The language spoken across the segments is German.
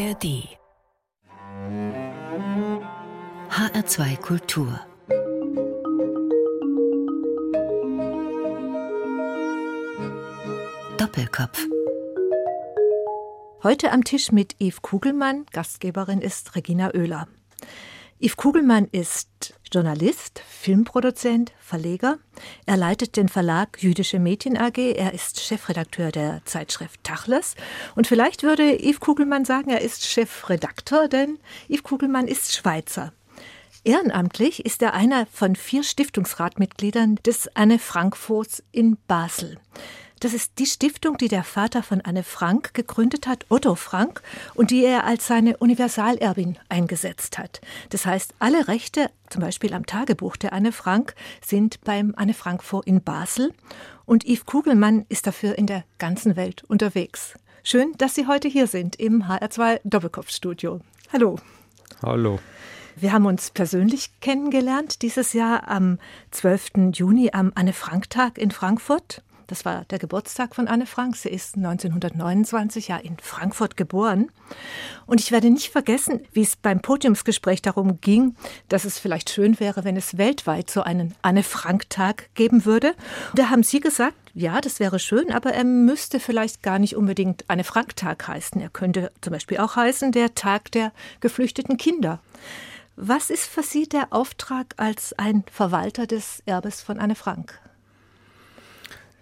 ARD HR2 Kultur. Doppelkopf. Heute am Tisch mit Yves Kugelmann, Gastgeberin ist Regina Oehler. Yves Kugelmann ist Journalist, Filmproduzent, Verleger. Er leitet den Verlag Jüdische Mädchen AG. Er ist Chefredakteur der Zeitschrift Tachles. Und vielleicht würde Yves Kugelmann sagen, er ist Chefredakteur, denn Yves Kugelmann ist Schweizer. Ehrenamtlich ist er einer von vier Stiftungsratmitgliedern des Anne Frank in Basel. Das ist die Stiftung, die der Vater von Anne Frank gegründet hat, Otto Frank, und die er als seine Universalerbin eingesetzt hat. Das heißt, alle Rechte, zum Beispiel am Tagebuch der Anne Frank, sind beim Anne Frank Fonds in Basel. Und Yves Kugelmann ist dafür in der ganzen Welt unterwegs. Schön, dass Sie heute hier sind im HR2 Doppelkopfstudio. Hallo. Hallo. Wir haben uns persönlich kennengelernt dieses Jahr am 12. Juni am Anne-Frank-Tag in Frankfurt. Das war der Geburtstag von Anne Frank. Sie ist 1929 ja in Frankfurt geboren. Und ich werde nicht vergessen, wie es beim Podiumsgespräch darum ging, dass es vielleicht schön wäre, wenn es weltweit so einen Anne Frank Tag geben würde. Da haben Sie gesagt, ja, das wäre schön, aber er müsste vielleicht gar nicht unbedingt Anne Frank Tag heißen. Er könnte zum Beispiel auch heißen der Tag der geflüchteten Kinder. Was ist für Sie der Auftrag als ein Verwalter des Erbes von Anne Frank?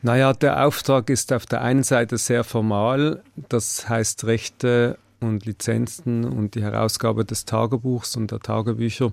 Naja, der Auftrag ist auf der einen Seite sehr formal, das heißt Rechte und Lizenzen und die Herausgabe des Tagebuchs und der Tagebücher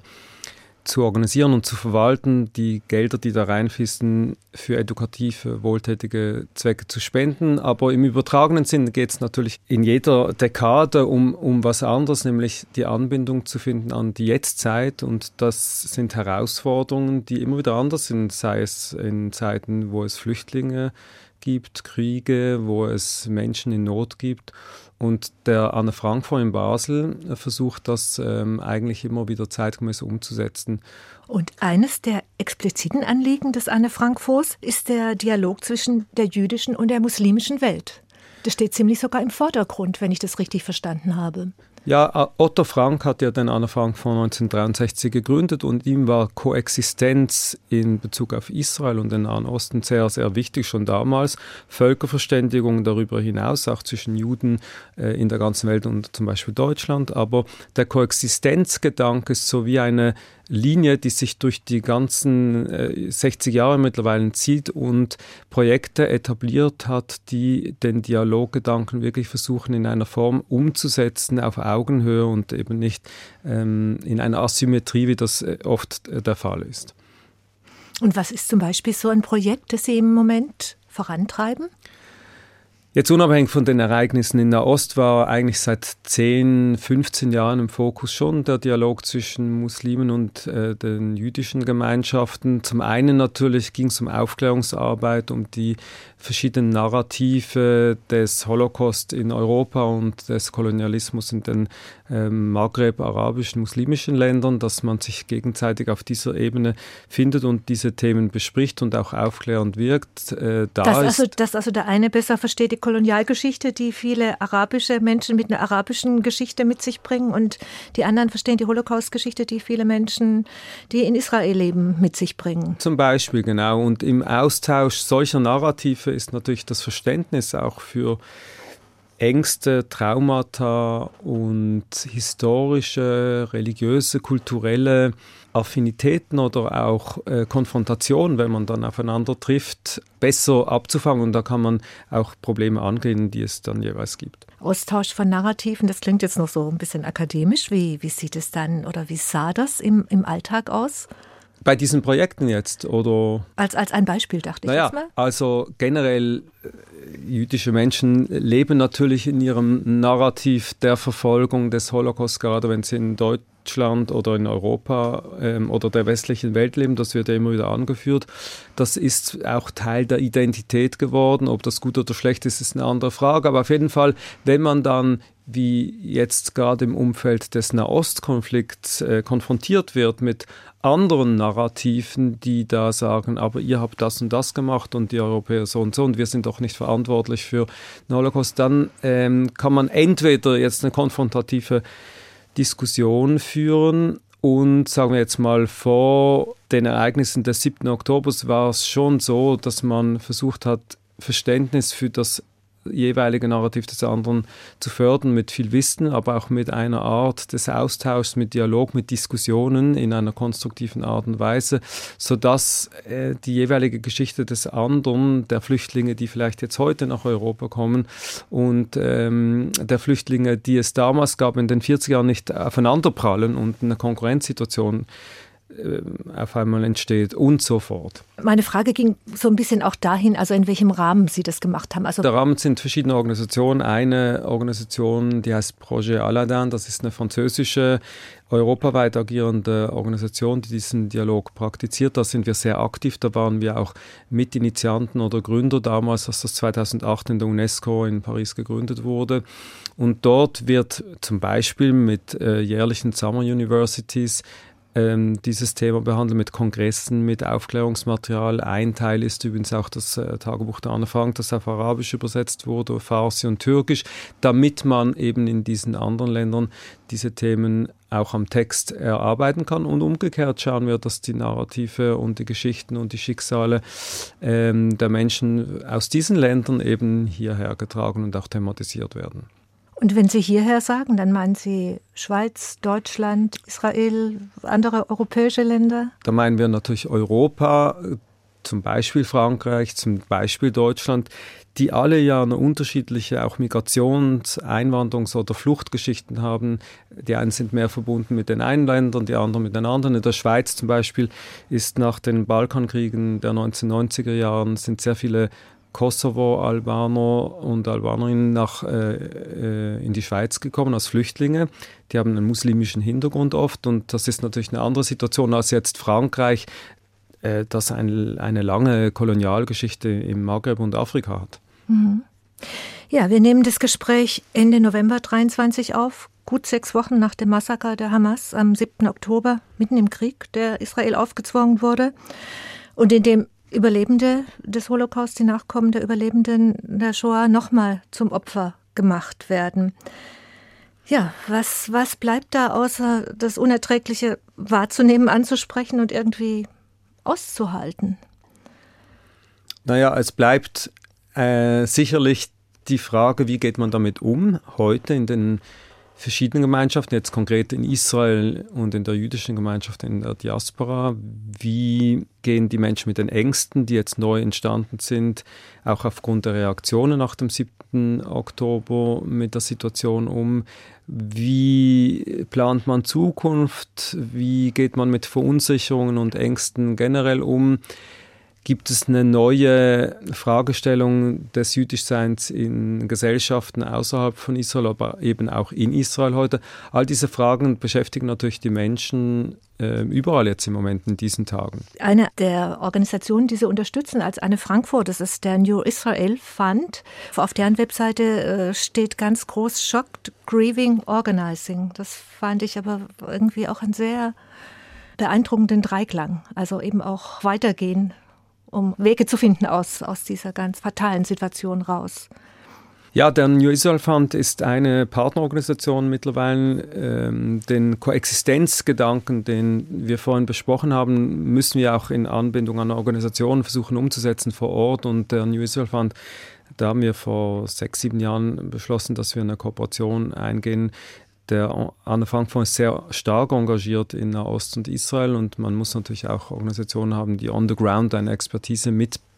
zu organisieren und zu verwalten, die Gelder, die da reinfließen, für edukative, wohltätige Zwecke zu spenden. Aber im übertragenen Sinn geht es natürlich in jeder Dekade um, um was anderes, nämlich die Anbindung zu finden an die Jetztzeit. Und das sind Herausforderungen, die immer wieder anders sind, sei es in Zeiten, wo es Flüchtlinge gibt, Kriege, wo es Menschen in Not gibt. Und der Anne Frank in Basel versucht das ähm, eigentlich immer wieder zeitgemäß umzusetzen. Und eines der expliziten Anliegen des Anne Frank ist der Dialog zwischen der jüdischen und der muslimischen Welt. Das steht ziemlich sogar im Vordergrund, wenn ich das richtig verstanden habe. Ja, Otto Frank hat ja den Anne Frank von 1963 gegründet und ihm war Koexistenz in Bezug auf Israel und den Nahen Osten sehr, sehr wichtig schon damals. Völkerverständigung darüber hinaus, auch zwischen Juden äh, in der ganzen Welt und zum Beispiel Deutschland. Aber der Koexistenzgedanke ist so wie eine Linie, die sich durch die ganzen äh, 60 Jahre mittlerweile zieht und Projekte etabliert hat, die den Dialoggedanken wirklich versuchen in einer Form umzusetzen auf und eben nicht ähm, in einer Asymmetrie, wie das äh, oft äh, der Fall ist. Und was ist zum Beispiel so ein Projekt, das Sie im Moment vorantreiben? Jetzt unabhängig von den Ereignissen in Nahost war eigentlich seit 10, 15 Jahren im Fokus schon der Dialog zwischen Muslimen und äh, den jüdischen Gemeinschaften. Zum einen natürlich ging es um Aufklärungsarbeit, um die verschiedenen Narrative des Holocaust in Europa und des Kolonialismus in den ähm, Maghreb, arabischen, muslimischen Ländern, dass man sich gegenseitig auf dieser Ebene findet und diese Themen bespricht und auch aufklärend wirkt. Äh, da dass, also, dass also der eine besser versteht die Kolonialgeschichte, die viele arabische Menschen mit einer arabischen Geschichte mit sich bringen und die anderen verstehen die Holocaust-Geschichte, die viele Menschen, die in Israel leben, mit sich bringen. Zum Beispiel, genau. Und im Austausch solcher Narrative ist natürlich das Verständnis auch für Ängste, Traumata und historische, religiöse, kulturelle Affinitäten oder auch äh, Konfrontation, wenn man dann aufeinander trifft, besser abzufangen. Und da kann man auch Probleme angehen, die es dann jeweils gibt. Austausch von Narrativen, das klingt jetzt noch so ein bisschen akademisch. Wie, wie sieht es dann oder wie sah das im, im Alltag aus? Bei diesen Projekten jetzt oder? Als, als ein Beispiel dachte naja, ich jetzt mal. Also generell äh, jüdische Menschen leben natürlich in ihrem Narrativ der Verfolgung des Holocaust, gerade wenn sie in Deutschland oder in Europa ähm, oder der westlichen Welt leben, das wird ja immer wieder angeführt. Das ist auch Teil der Identität geworden. Ob das gut oder schlecht ist, ist eine andere Frage. Aber auf jeden Fall, wenn man dann wie jetzt gerade im Umfeld des Nahostkonflikts äh, konfrontiert wird mit anderen Narrativen, die da sagen, aber ihr habt das und das gemacht und die Europäer so und so und wir sind doch nicht verantwortlich für den Holocaust, dann ähm, kann man entweder jetzt eine konfrontative Diskussion führen und sagen wir jetzt mal, vor den Ereignissen des 7. Oktobers war es schon so, dass man versucht hat, Verständnis für das jeweilige Narrativ des anderen zu fördern mit viel Wissen, aber auch mit einer Art des Austauschs, mit Dialog, mit Diskussionen in einer konstruktiven Art und Weise, sodass äh, die jeweilige Geschichte des anderen, der Flüchtlinge, die vielleicht jetzt heute nach Europa kommen und ähm, der Flüchtlinge, die es damals gab in den 40er Jahren, nicht aufeinanderprallen und eine Konkurrenzsituation äh, auf einmal entsteht und so fort. Meine Frage ging so ein bisschen auch dahin, also in welchem Rahmen Sie das gemacht haben. Also Der Rahmen sind verschiedene Organisationen. Eine Organisation, die heißt Projet Aladdin, das ist eine französische, europaweit agierende Organisation, die diesen Dialog praktiziert. Da sind wir sehr aktiv. Da waren wir auch Mitinitianten oder Gründer damals, als das 2008 in der UNESCO in Paris gegründet wurde. Und dort wird zum Beispiel mit äh, jährlichen Summer Universities ähm, dieses Thema behandeln mit Kongressen, mit Aufklärungsmaterial. Ein Teil ist übrigens auch das äh, Tagebuch der Anne Frank, das auf Arabisch übersetzt wurde, Farsi und Türkisch, damit man eben in diesen anderen Ländern diese Themen auch am Text erarbeiten kann. Und umgekehrt schauen wir, dass die Narrative und die Geschichten und die Schicksale ähm, der Menschen aus diesen Ländern eben hierher getragen und auch thematisiert werden. Und wenn Sie hierher sagen, dann meinen Sie Schweiz, Deutschland, Israel, andere europäische Länder? Da meinen wir natürlich Europa, zum Beispiel Frankreich, zum Beispiel Deutschland, die alle ja eine unterschiedliche auch Migrations-, Einwanderungs- oder Fluchtgeschichten haben. Die einen sind mehr verbunden mit den einen Ländern, die anderen mit den anderen. In der Schweiz zum Beispiel ist nach den Balkankriegen der 1990er Jahren sind sehr viele Kosovo-Albaner und Albanerinnen nach, äh, äh, in die Schweiz gekommen als Flüchtlinge. Die haben einen muslimischen Hintergrund oft und das ist natürlich eine andere Situation als jetzt Frankreich, äh, das ein, eine lange Kolonialgeschichte im Maghreb und Afrika hat. Mhm. Ja, wir nehmen das Gespräch Ende November 23 auf, gut sechs Wochen nach dem Massaker der Hamas am 7. Oktober, mitten im Krieg, der Israel aufgezwungen wurde und in dem Überlebende des Holocaust, die Nachkommen der Überlebenden der Shoah, nochmal zum Opfer gemacht werden. Ja, was, was bleibt da außer das Unerträgliche wahrzunehmen, anzusprechen und irgendwie auszuhalten? Naja, es bleibt äh, sicherlich die Frage, wie geht man damit um heute in den verschiedenen Gemeinschaften, jetzt konkret in Israel und in der jüdischen Gemeinschaft in der Diaspora. Wie gehen die Menschen mit den Ängsten, die jetzt neu entstanden sind, auch aufgrund der Reaktionen nach dem 7. Oktober mit der Situation um? Wie plant man Zukunft? Wie geht man mit Verunsicherungen und Ängsten generell um? Gibt es eine neue Fragestellung des Jüdischseins in Gesellschaften außerhalb von Israel, aber eben auch in Israel heute? All diese Fragen beschäftigen natürlich die Menschen äh, überall jetzt im Moment in diesen Tagen. Eine der Organisationen, die sie unterstützen, als eine Frankfurt, das ist der New Israel Fund. Auf deren Webseite äh, steht ganz groß Shocked Grieving Organizing. Das fand ich aber irgendwie auch einen sehr beeindruckenden Dreiklang. Also eben auch weitergehen um Wege zu finden aus, aus dieser ganz fatalen Situation raus. Ja, der New Israel Fund ist eine Partnerorganisation mittlerweile. Ähm, den Koexistenzgedanken, den wir vorhin besprochen haben, müssen wir auch in Anbindung an Organisationen versuchen umzusetzen vor Ort. Und der New Israel Fund, da haben wir vor sechs, sieben Jahren beschlossen, dass wir eine Kooperation eingehen der Anne Frank Fonds ist sehr stark engagiert in Nahost und Israel. Und man muss natürlich auch Organisationen haben, die on the ground eine Expertise mitbringen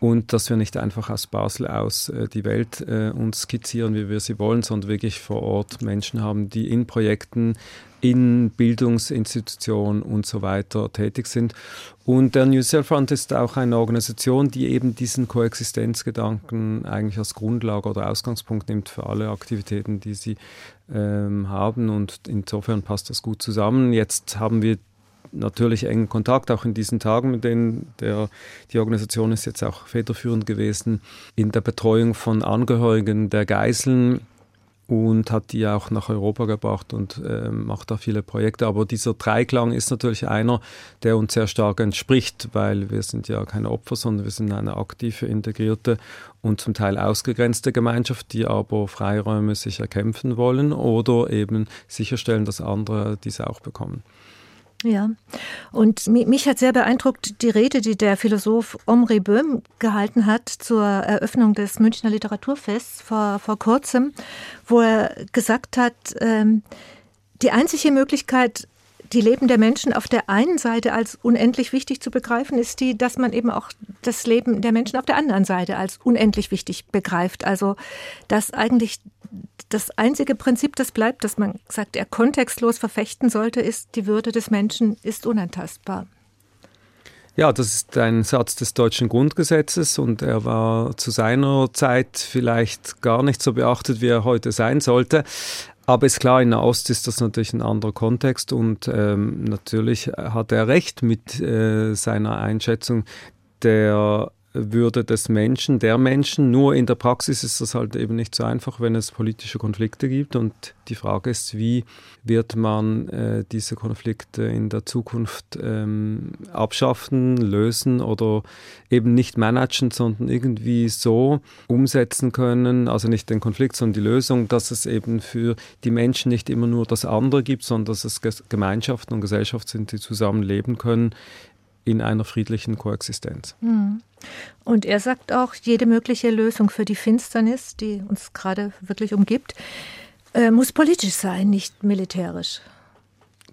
und dass wir nicht einfach aus Basel aus äh, die Welt äh, uns skizzieren, wie wir sie wollen, sondern wirklich vor Ort Menschen haben, die in Projekten in Bildungsinstitutionen und so weiter tätig sind. Und der New Self Fund ist auch eine Organisation, die eben diesen Koexistenzgedanken eigentlich als Grundlage oder Ausgangspunkt nimmt für alle Aktivitäten, die sie ähm, haben. Und insofern passt das gut zusammen. Jetzt haben wir natürlich engen Kontakt, auch in diesen Tagen, mit denen der, die Organisation ist jetzt auch federführend gewesen in der Betreuung von Angehörigen der Geiseln und hat die auch nach Europa gebracht und äh, macht da viele Projekte. Aber dieser Dreiklang ist natürlich einer, der uns sehr stark entspricht, weil wir sind ja keine Opfer, sondern wir sind eine aktive, integrierte und zum Teil ausgegrenzte Gemeinschaft, die aber Freiräume sich erkämpfen wollen oder eben sicherstellen, dass andere diese auch bekommen. Ja, und mich hat sehr beeindruckt die Rede, die der Philosoph Omri Böhm gehalten hat zur Eröffnung des Münchner Literaturfests vor, vor kurzem, wo er gesagt hat, ähm, die einzige Möglichkeit, die Leben der Menschen auf der einen Seite als unendlich wichtig zu begreifen, ist die, dass man eben auch das Leben der Menschen auf der anderen Seite als unendlich wichtig begreift. Also, dass eigentlich das einzige Prinzip, das bleibt, das man sagt, er kontextlos verfechten sollte, ist, die Würde des Menschen ist unantastbar. Ja, das ist ein Satz des deutschen Grundgesetzes und er war zu seiner Zeit vielleicht gar nicht so beachtet, wie er heute sein sollte. Aber ist klar, in der Ost ist das natürlich ein anderer Kontext und ähm, natürlich hat er recht mit äh, seiner Einschätzung. Der würde des Menschen, der Menschen. Nur in der Praxis ist das halt eben nicht so einfach, wenn es politische Konflikte gibt. Und die Frage ist, wie wird man äh, diese Konflikte in der Zukunft ähm, abschaffen, lösen oder eben nicht managen, sondern irgendwie so umsetzen können, also nicht den Konflikt, sondern die Lösung, dass es eben für die Menschen nicht immer nur das andere gibt, sondern dass es Gemeinschaften und Gesellschaften sind, die zusammen leben können in einer friedlichen Koexistenz. Mhm. Und er sagt auch, jede mögliche Lösung für die Finsternis, die uns gerade wirklich umgibt, äh, muss politisch sein, nicht militärisch.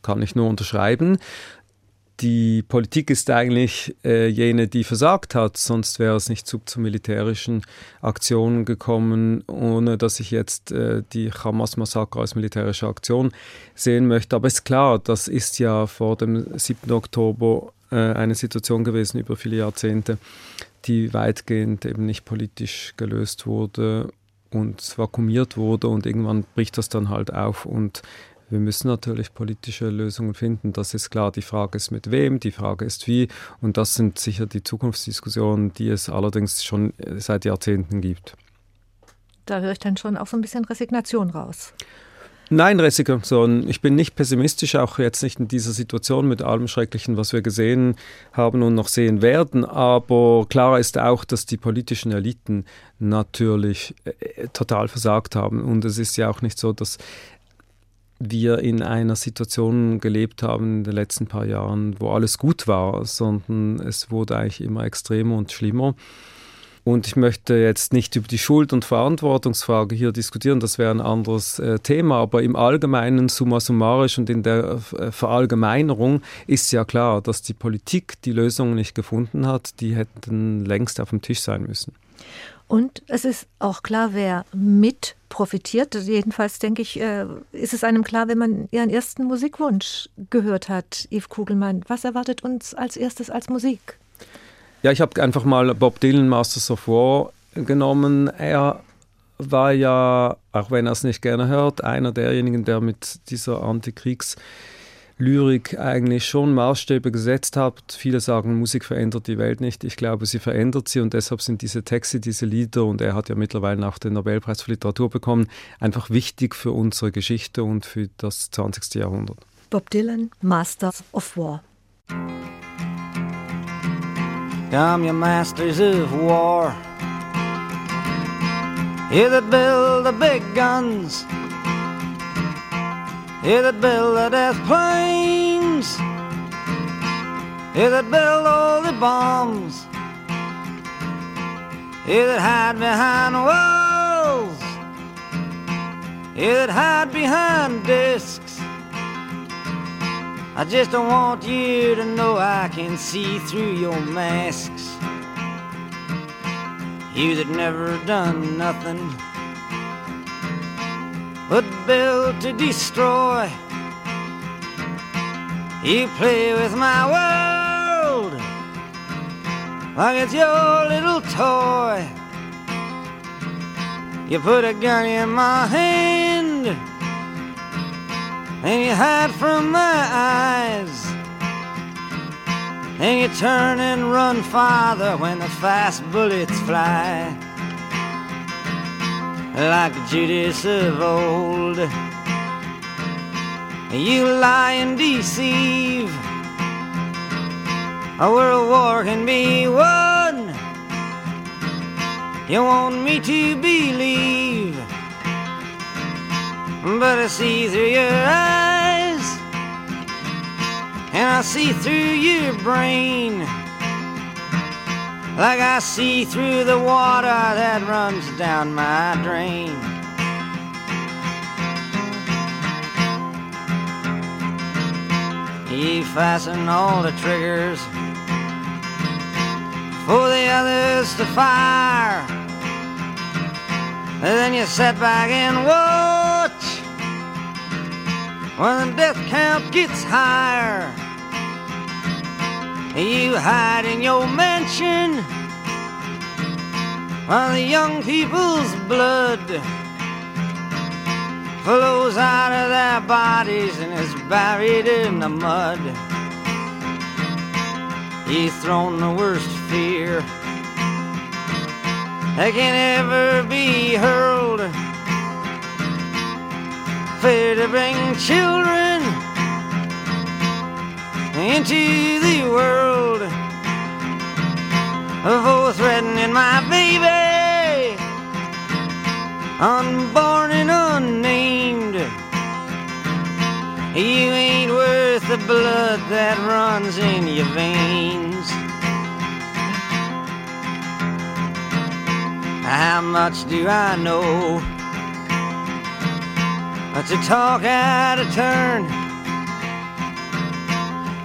Kann ich nur unterschreiben. Die Politik ist eigentlich äh, jene, die versagt hat, sonst wäre es nicht zu, zu militärischen Aktionen gekommen, ohne dass ich jetzt äh, die Hamas-Massaker als militärische Aktion sehen möchte. Aber es ist klar, das ist ja vor dem 7. Oktober äh, eine Situation gewesen über viele Jahrzehnte, die weitgehend eben nicht politisch gelöst wurde und vakuumiert wurde und irgendwann bricht das dann halt auf und wir müssen natürlich politische Lösungen finden. Das ist klar. Die Frage ist mit wem, die Frage ist wie. Und das sind sicher die Zukunftsdiskussionen, die es allerdings schon seit Jahrzehnten gibt. Da höre ich dann schon auch so ein bisschen Resignation raus. Nein, Resignation. Ich bin nicht pessimistisch, auch jetzt nicht in dieser Situation mit allem Schrecklichen, was wir gesehen haben und noch sehen werden. Aber klar ist auch, dass die politischen Eliten natürlich äh, total versagt haben. Und es ist ja auch nicht so, dass wir in einer Situation gelebt haben in den letzten paar Jahren, wo alles gut war, sondern es wurde eigentlich immer extremer und schlimmer. Und ich möchte jetzt nicht über die Schuld- und Verantwortungsfrage hier diskutieren, das wäre ein anderes äh, Thema, aber im Allgemeinen, summa summarisch und in der äh, Verallgemeinerung ist ja klar, dass die Politik die Lösungen nicht gefunden hat, die hätten längst auf dem Tisch sein müssen. Und es ist auch klar, wer mit profitiert. Jedenfalls denke ich, äh, ist es einem klar, wenn man Ihren ersten Musikwunsch gehört hat, Yves Kugelmann. Was erwartet uns als erstes als Musik? Ja, ich habe einfach mal Bob Dylan Masters of War genommen. Er war ja, auch wenn er es nicht gerne hört, einer derjenigen, der mit dieser Antikriegslyrik eigentlich schon Maßstäbe gesetzt hat. Viele sagen, Musik verändert die Welt nicht. Ich glaube, sie verändert sie und deshalb sind diese Texte, diese Lieder, und er hat ja mittlerweile auch den Nobelpreis für Literatur bekommen, einfach wichtig für unsere Geschichte und für das 20. Jahrhundert. Bob Dylan, Masters of War. Come, you masters of war. You that build the big guns. You that build the death planes. You that build all the bombs. You that hide behind walls. You that hide behind discs. I just don't want you to know I can see through your masks. You that never done nothing but build to destroy. You play with my world like it's your little toy. You put a gun in my hand and you hide from my eyes. And you turn and run farther when the fast bullets fly. Like Judas of old. You lie and deceive. A world war can be won. You want me to believe, but I see through your eyes, and I see through your brain like I see through the water that runs down my drain. You fasten all the triggers for the others to fire. And then you sit back and watch when the death count gets higher. You hide in your mansion while the young people's blood flows out of their bodies and is buried in the mud. You've thrown the worst fear that can ever be hurled. Fear to bring children into the world for threatening my baby, unborn and unnamed. You ain't worth the blood that runs in your veins. How much do I know? But to talk out of turn.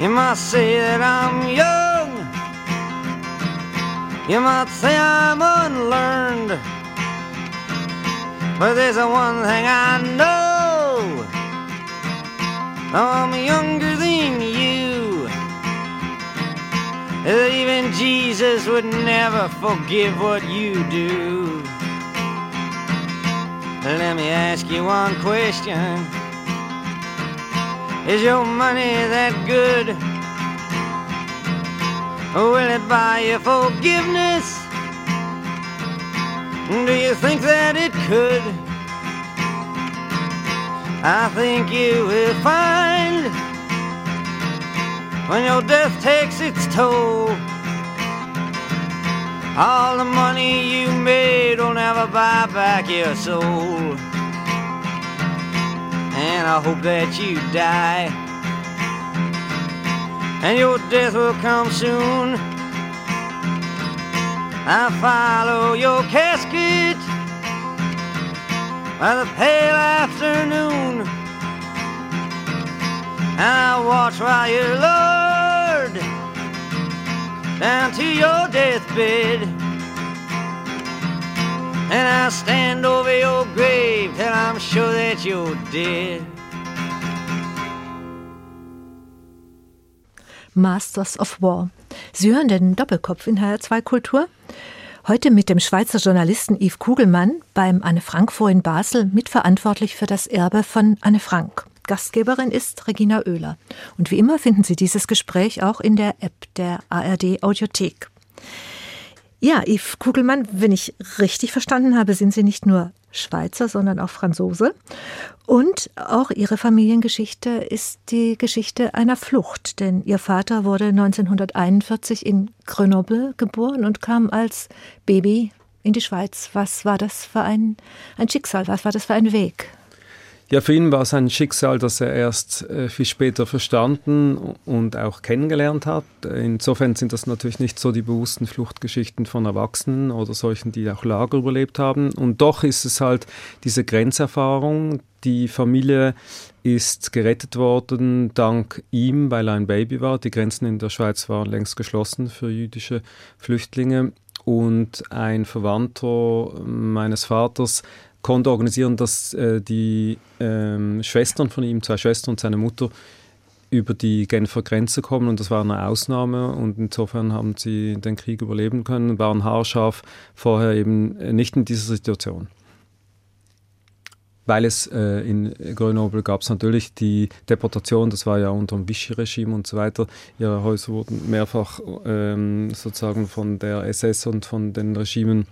You might say that I'm young. You might say I'm unlearned. But there's a one thing I know. I'm younger than you. That even Jesus would never forgive what you do. Let me ask you one question. Is your money that good? Will it buy you forgiveness? Do you think that it could? I think you will find when your death takes its toll. All the money you made will never buy back your soul and I hope that you die. And your death will come soon. I follow your casket by the pale afternoon. And I watch while you're lowered down to your deathbed. And I'll stand over your grave till I'm sure that you're dead. Masters of War. Sie hören den Doppelkopf in HR2 Kultur. Heute mit dem Schweizer Journalisten Yves Kugelmann beim Anne Frank Fonds in Basel mitverantwortlich für das Erbe von Anne Frank. Gastgeberin ist Regina Oehler. Und wie immer finden Sie dieses Gespräch auch in der App der ARD Audiothek. Ja, Yves Kugelmann, wenn ich richtig verstanden habe, sind Sie nicht nur Schweizer, sondern auch Franzose. Und auch Ihre Familiengeschichte ist die Geschichte einer Flucht, denn Ihr Vater wurde 1941 in Grenoble geboren und kam als Baby in die Schweiz. Was war das für ein, ein Schicksal? Was war das für ein Weg? Ja, für ihn war es ein Schicksal, das er erst äh, viel später verstanden und auch kennengelernt hat. Insofern sind das natürlich nicht so die bewussten Fluchtgeschichten von Erwachsenen oder solchen, die auch Lager überlebt haben. Und doch ist es halt diese Grenzerfahrung. Die Familie ist gerettet worden dank ihm, weil er ein Baby war. Die Grenzen in der Schweiz waren längst geschlossen für jüdische Flüchtlinge. Und ein Verwandter meines Vaters konnte organisieren, dass äh, die ähm, Schwestern von ihm, zwei Schwestern und seine Mutter, über die Genfer Grenze kommen und das war eine Ausnahme und insofern haben sie den Krieg überleben können, waren haarscharf vorher eben nicht in dieser Situation. Weil es äh, in Grenoble gab es natürlich die Deportation, das war ja unter dem Vichy-Regime und so weiter. Ihre Häuser wurden mehrfach ähm, sozusagen von der SS und von den Regimen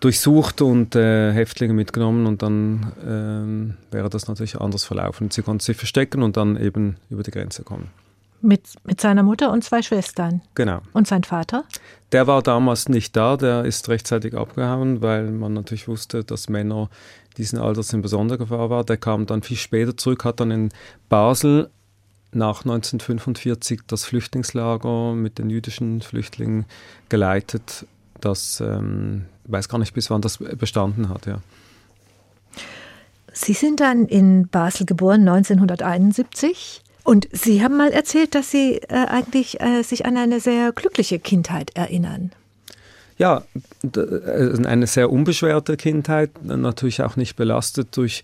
durchsucht und äh, Häftlinge mitgenommen und dann ähm, wäre das natürlich anders verlaufen. Sie konnten sich verstecken und dann eben über die Grenze kommen. Mit, mit seiner Mutter und zwei Schwestern. Genau. Und sein Vater? Der war damals nicht da, der ist rechtzeitig abgehauen, weil man natürlich wusste, dass Männer diesen Alters in besonderer Gefahr waren. Der kam dann viel später zurück, hat dann in Basel nach 1945 das Flüchtlingslager mit den jüdischen Flüchtlingen geleitet. Das ähm, weiß gar nicht, bis wann das bestanden hat, ja. Sie sind dann in Basel geboren, 1971. Und Sie haben mal erzählt, dass Sie äh, eigentlich äh, sich an eine sehr glückliche Kindheit erinnern. Ja, äh, eine sehr unbeschwerte Kindheit, natürlich auch nicht belastet durch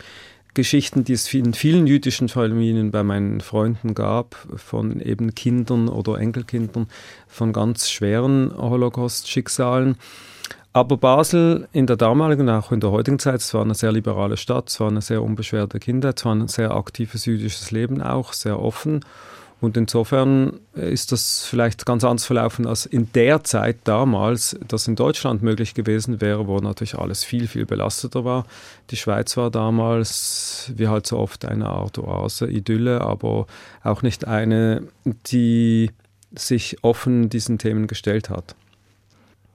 Geschichten, die es in vielen jüdischen Familien bei meinen Freunden gab, von eben Kindern oder Enkelkindern, von ganz schweren Holocaust-Schicksalen. Aber Basel in der damaligen, auch in der heutigen Zeit, es war eine sehr liberale Stadt, es war eine sehr unbeschwerte Kindheit, es war ein sehr aktives jüdisches Leben auch, sehr offen. Und insofern ist das vielleicht ganz anders verlaufen als in der Zeit damals, das in Deutschland möglich gewesen wäre, wo natürlich alles viel, viel belasteter war. Die Schweiz war damals, wie halt so oft, eine Art Oase, Idylle, aber auch nicht eine, die sich offen diesen Themen gestellt hat.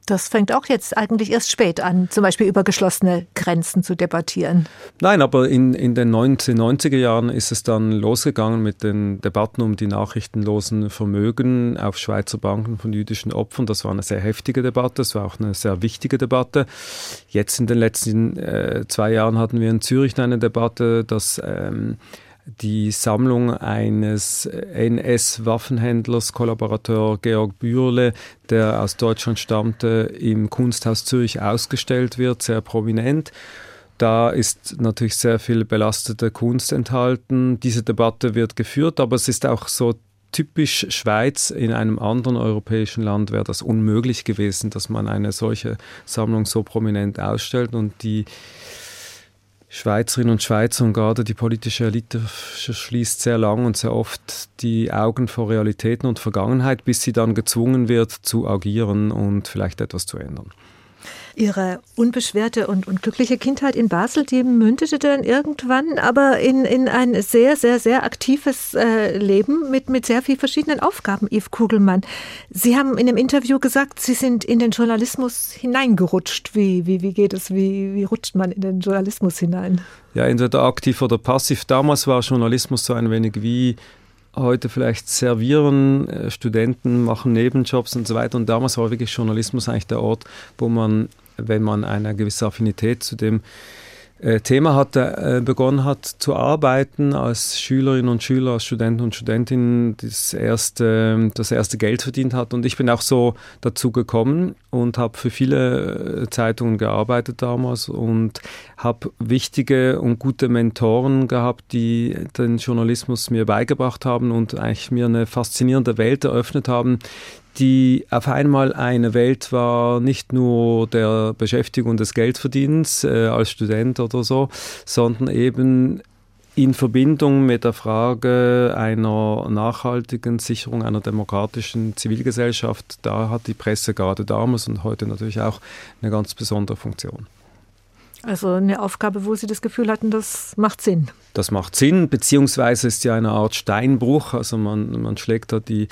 Das fängt auch jetzt eigentlich erst spät an, zum Beispiel über geschlossene Grenzen zu debattieren. Nein, aber in, in den 1990er Jahren ist es dann losgegangen mit den Debatten um die nachrichtenlosen Vermögen auf Schweizer Banken von jüdischen Opfern. Das war eine sehr heftige Debatte, es war auch eine sehr wichtige Debatte. Jetzt in den letzten äh, zwei Jahren hatten wir in Zürich eine Debatte, dass ähm, die Sammlung eines NS-Waffenhändlers, Kollaborateur Georg Bürle, der aus Deutschland stammte, im Kunsthaus Zürich ausgestellt wird, sehr prominent. Da ist natürlich sehr viel belastete Kunst enthalten. Diese Debatte wird geführt, aber es ist auch so typisch Schweiz. In einem anderen europäischen Land wäre das unmöglich gewesen, dass man eine solche Sammlung so prominent ausstellt und die Schweizerinnen und Schweizer und gerade die politische Elite schließt sehr lang und sehr oft die Augen vor Realitäten und Vergangenheit, bis sie dann gezwungen wird zu agieren und vielleicht etwas zu ändern. Ihre unbeschwerte und, und glückliche Kindheit in Basel, die mündete dann irgendwann aber in, in ein sehr, sehr, sehr aktives äh, Leben mit, mit sehr vielen verschiedenen Aufgaben, Yves Kugelmann. Sie haben in einem Interview gesagt, Sie sind in den Journalismus hineingerutscht. Wie, wie, wie geht es? Wie, wie rutscht man in den Journalismus hinein? Ja, entweder aktiv oder passiv. Damals war Journalismus so ein wenig wie heute vielleicht servieren, äh, Studenten machen Nebenjobs und so weiter. Und damals war wirklich Journalismus eigentlich der Ort, wo man wenn man eine gewisse Affinität zu dem äh, Thema hatte, äh, begonnen hat zu arbeiten als Schülerinnen und Schüler, als Studenten und Studentinnen das erste, das erste Geld verdient hat. Und ich bin auch so dazu gekommen und habe für viele äh, Zeitungen gearbeitet damals und habe wichtige und gute Mentoren gehabt, die den Journalismus mir beigebracht haben und eigentlich mir eine faszinierende Welt eröffnet haben, die auf einmal eine Welt war, nicht nur der Beschäftigung des Geldverdienens äh, als Student oder so, sondern eben in Verbindung mit der Frage einer nachhaltigen Sicherung einer demokratischen Zivilgesellschaft, da hat die Presse gerade damals und heute natürlich auch eine ganz besondere Funktion. Also eine Aufgabe, wo Sie das Gefühl hatten, das macht Sinn. Das macht Sinn, beziehungsweise ist ja eine Art Steinbruch. Also man, man schlägt da die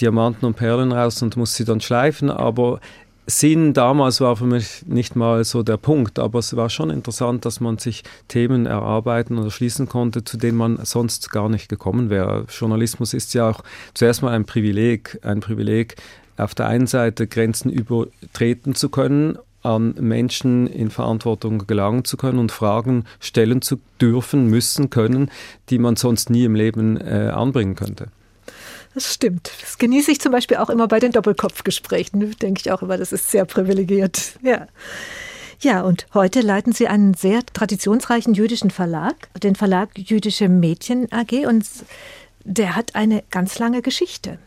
Diamanten und Perlen raus und muss sie dann schleifen. Aber Sinn damals war für mich nicht mal so der Punkt, aber es war schon interessant, dass man sich Themen erarbeiten oder schließen konnte, zu denen man sonst gar nicht gekommen wäre. Journalismus ist ja auch zuerst mal ein Privileg, ein Privileg, auf der einen Seite Grenzen übertreten zu können, an Menschen in Verantwortung gelangen zu können und Fragen stellen zu dürfen, müssen, können, die man sonst nie im Leben äh, anbringen könnte. Das stimmt. Das genieße ich zum Beispiel auch immer bei den Doppelkopfgesprächen. Denke ich auch immer, das ist sehr privilegiert. Ja. Ja, und heute leiten Sie einen sehr traditionsreichen jüdischen Verlag, den Verlag Jüdische Mädchen AG, und der hat eine ganz lange Geschichte.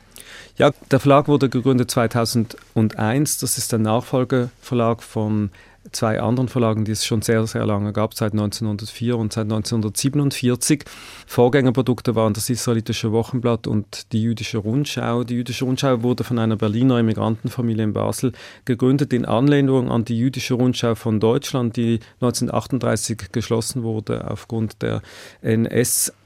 Ja, der Verlag wurde gegründet 2001. Das ist der Nachfolgeverlag von zwei anderen Verlagen, die es schon sehr, sehr lange gab, seit 1904 und seit 1947. Vorgängerprodukte waren das Israelitische Wochenblatt und die Jüdische Rundschau. Die Jüdische Rundschau wurde von einer Berliner Immigrantenfamilie in Basel gegründet, in Anlehnung an die Jüdische Rundschau von Deutschland, die 1938 geschlossen wurde aufgrund der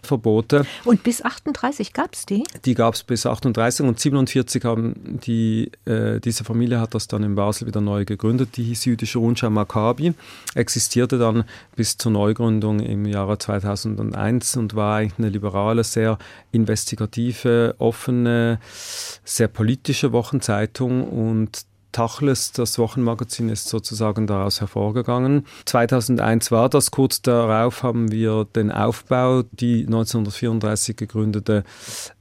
NS-Verbote. Und bis 38 gab es die? Die gab es bis 38 und 47 haben die, äh, diese Familie hat das dann in Basel wieder neu gegründet. Die hieß Jüdische Rundschau Maccabi, existierte dann bis zur Neugründung im Jahre 2001 und war eigentlich eine liberale, sehr investigative, offene, sehr politische Wochenzeitung und Tachles, das Wochenmagazin, ist sozusagen daraus hervorgegangen. 2001 war das. Kurz darauf haben wir den Aufbau, die 1934 gegründete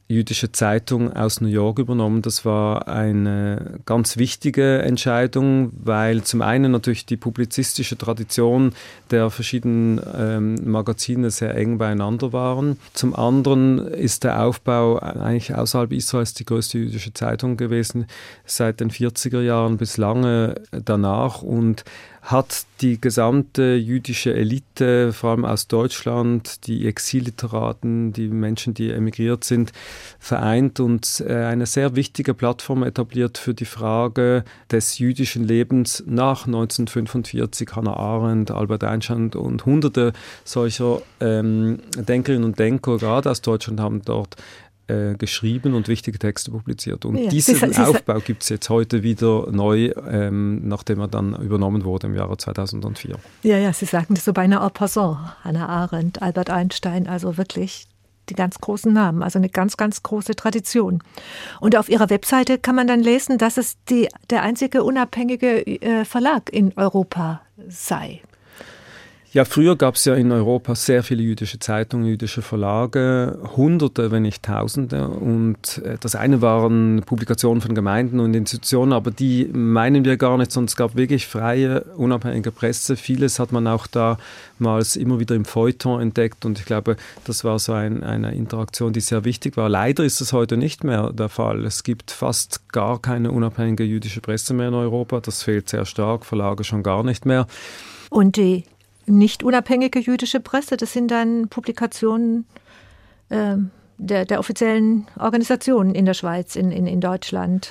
jüdische Zeitung aus New York übernommen. Das war eine ganz wichtige Entscheidung, weil zum einen natürlich die publizistische Tradition der verschiedenen ähm, Magazine sehr eng beieinander waren. Zum anderen ist der Aufbau eigentlich außerhalb Israels die größte jüdische Zeitung gewesen seit den 40er Jahren bis lange danach und hat die gesamte jüdische Elite, vor allem aus Deutschland, die Exilliteraten, die Menschen, die emigriert sind, vereint und äh, eine sehr wichtige Plattform etabliert für die Frage des jüdischen Lebens nach 1945. Hannah Arendt, Albert Einstein und hunderte solcher ähm, Denkerinnen und Denker, gerade aus Deutschland, haben dort äh, geschrieben und wichtige Texte publiziert. Und ja, diesen Sie, Sie, Aufbau gibt es jetzt heute wieder neu, ähm, nachdem er dann übernommen wurde im Jahre 2004. Ja, ja, Sie sagten das so beinahe en passant. Hannah Arendt, Albert Einstein, also wirklich die ganz großen Namen, also eine ganz, ganz große Tradition. Und auf Ihrer Webseite kann man dann lesen, dass es die, der einzige unabhängige äh, Verlag in Europa sei. Ja, früher gab es ja in Europa sehr viele jüdische Zeitungen, jüdische Verlage, Hunderte, wenn nicht Tausende. Und äh, das eine waren Publikationen von Gemeinden und Institutionen, aber die meinen wir gar nicht, sondern es gab wirklich freie, unabhängige Presse. Vieles hat man auch damals immer wieder im Feuilleton entdeckt und ich glaube, das war so ein, eine Interaktion, die sehr wichtig war. Leider ist es heute nicht mehr der Fall. Es gibt fast gar keine unabhängige jüdische Presse mehr in Europa. Das fehlt sehr stark, Verlage schon gar nicht mehr. Und die nicht unabhängige jüdische Presse. Das sind dann Publikationen äh, der, der, offiziellen Organisationen in der Schweiz, in, in, in Deutschland.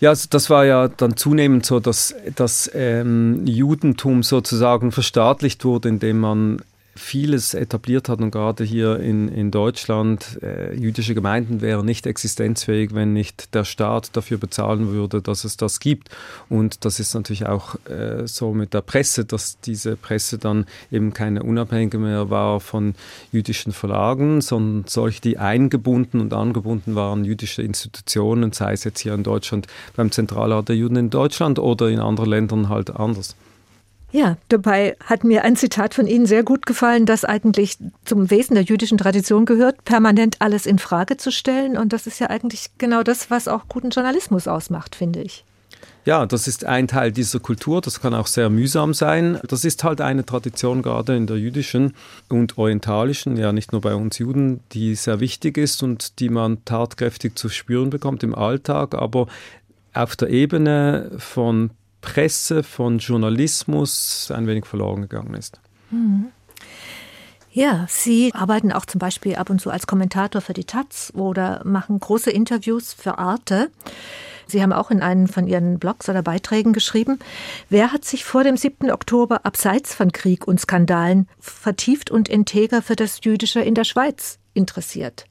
Ja, also das war ja dann zunehmend so, dass das ähm, Judentum sozusagen verstaatlicht wurde, indem man vieles etabliert hat und gerade hier in, in Deutschland, äh, jüdische Gemeinden wären nicht existenzfähig, wenn nicht der Staat dafür bezahlen würde, dass es das gibt. Und das ist natürlich auch äh, so mit der Presse, dass diese Presse dann eben keine unabhängige mehr war von jüdischen Verlagen, sondern solche, die eingebunden und angebunden waren, jüdische Institutionen, sei es jetzt hier in Deutschland beim Zentralrat der Juden in Deutschland oder in anderen Ländern halt anders. Ja, dabei hat mir ein Zitat von Ihnen sehr gut gefallen, das eigentlich zum Wesen der jüdischen Tradition gehört, permanent alles in Frage zu stellen. Und das ist ja eigentlich genau das, was auch guten Journalismus ausmacht, finde ich. Ja, das ist ein Teil dieser Kultur, das kann auch sehr mühsam sein. Das ist halt eine Tradition gerade in der jüdischen und orientalischen, ja nicht nur bei uns Juden, die sehr wichtig ist und die man tatkräftig zu spüren bekommt im Alltag, aber auf der Ebene von Presse, von Journalismus ein wenig verloren gegangen ist. Mhm. Ja, Sie arbeiten auch zum Beispiel ab und zu als Kommentator für die Taz oder machen große Interviews für Arte. Sie haben auch in einem von Ihren Blogs oder Beiträgen geschrieben, wer hat sich vor dem 7. Oktober abseits von Krieg und Skandalen vertieft und integer für das Jüdische in der Schweiz interessiert?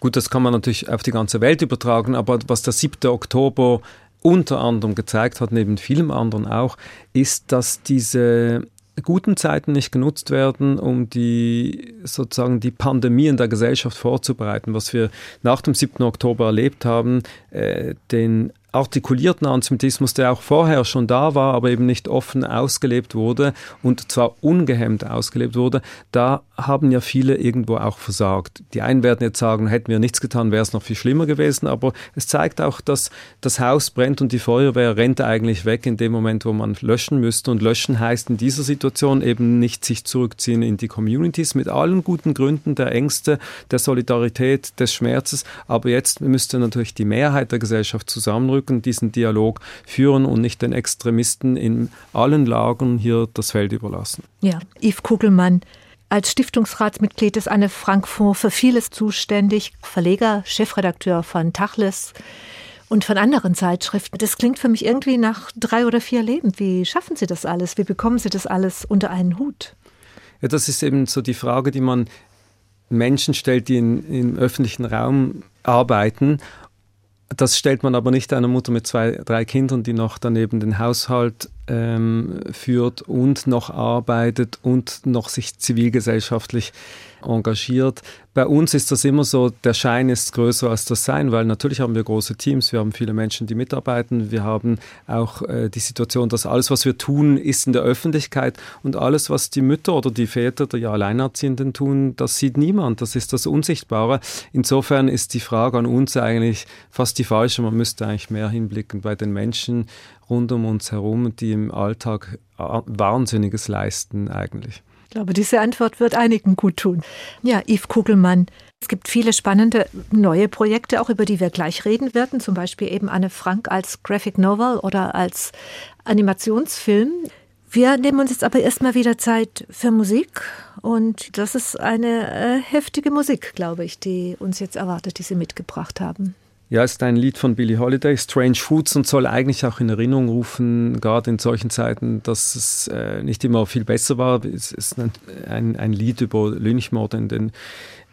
Gut, das kann man natürlich auf die ganze Welt übertragen, aber was der 7. Oktober unter anderem gezeigt hat, neben vielem anderen auch, ist, dass diese guten Zeiten nicht genutzt werden, um die sozusagen die Pandemie in der Gesellschaft vorzubereiten, was wir nach dem 7. Oktober erlebt haben, äh, den artikulierten Antisemitismus, der auch vorher schon da war, aber eben nicht offen ausgelebt wurde und zwar ungehemmt ausgelebt wurde, da haben ja viele irgendwo auch versagt. Die einen werden jetzt sagen, hätten wir nichts getan, wäre es noch viel schlimmer gewesen, aber es zeigt auch, dass das Haus brennt und die Feuerwehr rennt eigentlich weg in dem Moment, wo man löschen müsste. Und löschen heißt in dieser Situation eben nicht sich zurückziehen in die Communities mit allen guten Gründen der Ängste, der Solidarität, des Schmerzes. Aber jetzt müsste natürlich die Mehrheit der Gesellschaft zusammenrücken, diesen Dialog führen und nicht den Extremisten in allen Lagern hier das Feld überlassen. Ja, Yves Kugelmann, als Stiftungsratsmitglied ist Anne Frankfurt für vieles zuständig, Verleger, Chefredakteur von Tachles und von anderen Zeitschriften. Das klingt für mich irgendwie nach drei oder vier Leben. Wie schaffen Sie das alles? Wie bekommen Sie das alles unter einen Hut? Ja, das ist eben so die Frage, die man Menschen stellt, die in, im öffentlichen Raum arbeiten das stellt man aber nicht einer Mutter mit zwei, drei Kindern, die noch daneben den Haushalt ähm, führt und noch arbeitet und noch sich zivilgesellschaftlich engagiert. Bei uns ist das immer so, der Schein ist größer als das Sein, weil natürlich haben wir große Teams, wir haben viele Menschen, die mitarbeiten, wir haben auch äh, die Situation, dass alles, was wir tun, ist in der Öffentlichkeit und alles, was die Mütter oder die Väter der ja Alleinerziehenden tun, das sieht niemand, das ist das Unsichtbare. Insofern ist die Frage an uns eigentlich fast die falsche, man müsste eigentlich mehr hinblicken bei den Menschen rund um uns herum, die im Alltag äh, Wahnsinniges leisten eigentlich. Ich glaube, diese Antwort wird einigen gut tun. Ja, Yves Kugelmann. Es gibt viele spannende neue Projekte, auch über die wir gleich reden werden, zum Beispiel eben Anne Frank als Graphic Novel oder als Animationsfilm. Wir nehmen uns jetzt aber erstmal wieder Zeit für Musik und das ist eine äh, heftige Musik, glaube ich, die uns jetzt erwartet, die Sie mitgebracht haben. Ja, ist ein Lied von Billie Holiday, Strange Foods, und soll eigentlich auch in Erinnerung rufen, gerade in solchen Zeiten, dass es äh, nicht immer viel besser war. Es ist ein, ein, ein Lied über Lynchmorde in den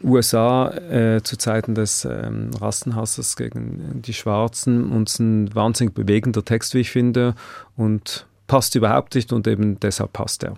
USA äh, zu Zeiten des ähm, Rassenhasses gegen die Schwarzen und es ist ein wahnsinnig bewegender Text, wie ich finde, und passt überhaupt nicht und eben deshalb passt er.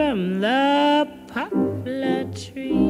from the poplar trees.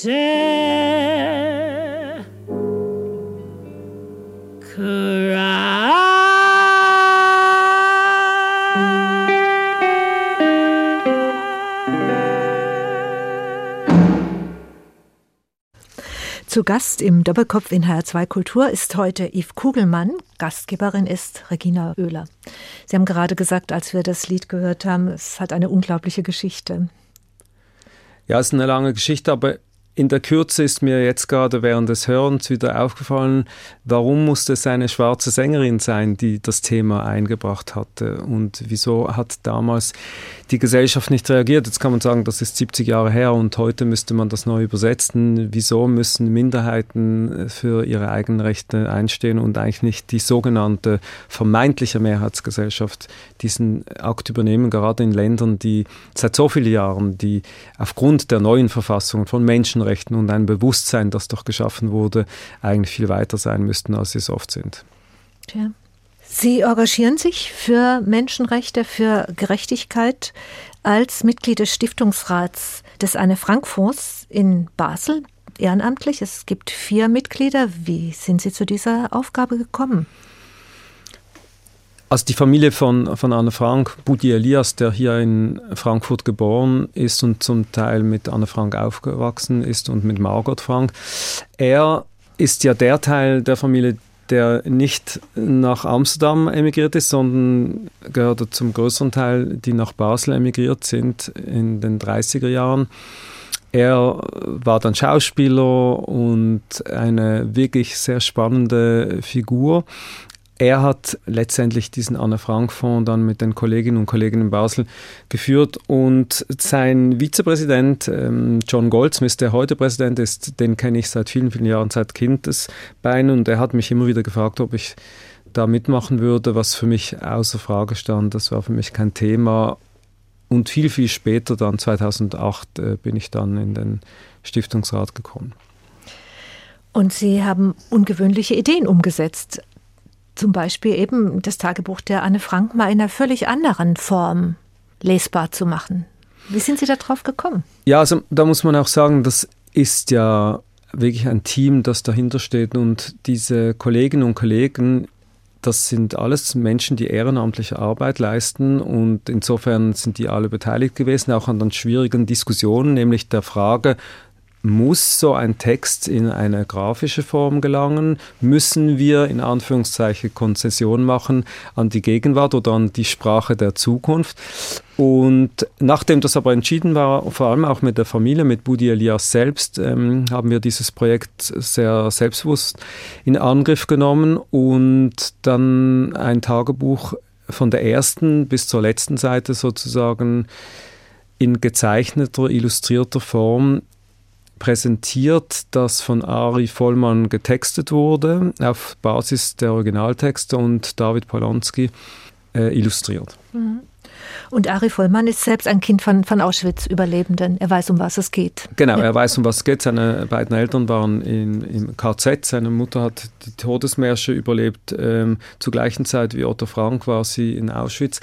Zu Gast im Doppelkopf in HR2 Kultur ist heute Yves Kugelmann. Gastgeberin ist Regina Oehler. Sie haben gerade gesagt, als wir das Lied gehört haben, es hat eine unglaubliche Geschichte. Ja, es ist eine lange Geschichte, aber in der Kürze ist mir jetzt gerade während des Hörens wieder aufgefallen, warum musste es eine schwarze Sängerin sein, die das Thema eingebracht hatte und wieso hat damals die Gesellschaft nicht reagiert. Jetzt kann man sagen, das ist 70 Jahre her und heute müsste man das neu übersetzen. Wieso müssen Minderheiten für ihre eigenen Rechte einstehen und eigentlich nicht die sogenannte vermeintliche Mehrheitsgesellschaft diesen Akt übernehmen, gerade in Ländern, die seit so vielen Jahren, die aufgrund der neuen Verfassung von Menschenrechten und einem Bewusstsein, das doch geschaffen wurde, eigentlich viel weiter sein müssten, als sie es oft sind. Tja. Sie engagieren sich für Menschenrechte, für Gerechtigkeit als Mitglied des Stiftungsrats des Anne Frank Fonds in Basel, ehrenamtlich. Es gibt vier Mitglieder. Wie sind Sie zu dieser Aufgabe gekommen? Also die Familie von, von Anne Frank, Budi Elias, der hier in Frankfurt geboren ist und zum Teil mit Anne Frank aufgewachsen ist und mit Margot Frank, er ist ja der Teil der Familie, der nicht nach Amsterdam emigriert ist, sondern gehört zum größeren Teil, die nach Basel emigriert sind in den 30er Jahren. Er war dann Schauspieler und eine wirklich sehr spannende Figur er hat letztendlich diesen Anne Frank Fonds dann mit den Kolleginnen und Kollegen in Basel geführt und sein Vizepräsident ähm, John Goldsmith, der heute Präsident ist, den kenne ich seit vielen, vielen Jahren, seit Kindesbeinen und er hat mich immer wieder gefragt, ob ich da mitmachen würde, was für mich außer Frage stand. Das war für mich kein Thema. Und viel, viel später, dann 2008, äh, bin ich dann in den Stiftungsrat gekommen. Und Sie haben ungewöhnliche Ideen umgesetzt zum Beispiel eben das Tagebuch der Anne Frank mal in einer völlig anderen Form lesbar zu machen. Wie sind Sie darauf gekommen? Ja, also da muss man auch sagen, das ist ja wirklich ein Team, das dahinter steht und diese Kolleginnen und Kollegen, das sind alles Menschen, die ehrenamtliche Arbeit leisten und insofern sind die alle beteiligt gewesen, auch an den schwierigen Diskussionen, nämlich der Frage, muss so ein Text in eine grafische Form gelangen? Müssen wir in Anführungszeichen Konzession machen an die Gegenwart oder an die Sprache der Zukunft? Und nachdem das aber entschieden war, vor allem auch mit der Familie, mit Budi Elias selbst, ähm, haben wir dieses Projekt sehr selbstbewusst in Angriff genommen und dann ein Tagebuch von der ersten bis zur letzten Seite sozusagen in gezeichneter, illustrierter Form präsentiert, das von Ari Vollmann getextet wurde, auf Basis der Originaltexte und David Polanski äh, illustriert. Mhm. Und Ari Vollmann ist selbst ein Kind von, von Auschwitz-Überlebenden. Er weiß, um was es geht. Genau, ja. er weiß, um was es geht. Seine beiden Eltern waren in, im KZ. Seine Mutter hat die Todesmärsche überlebt. Ähm, zur gleichen Zeit wie Otto Frank war sie in Auschwitz.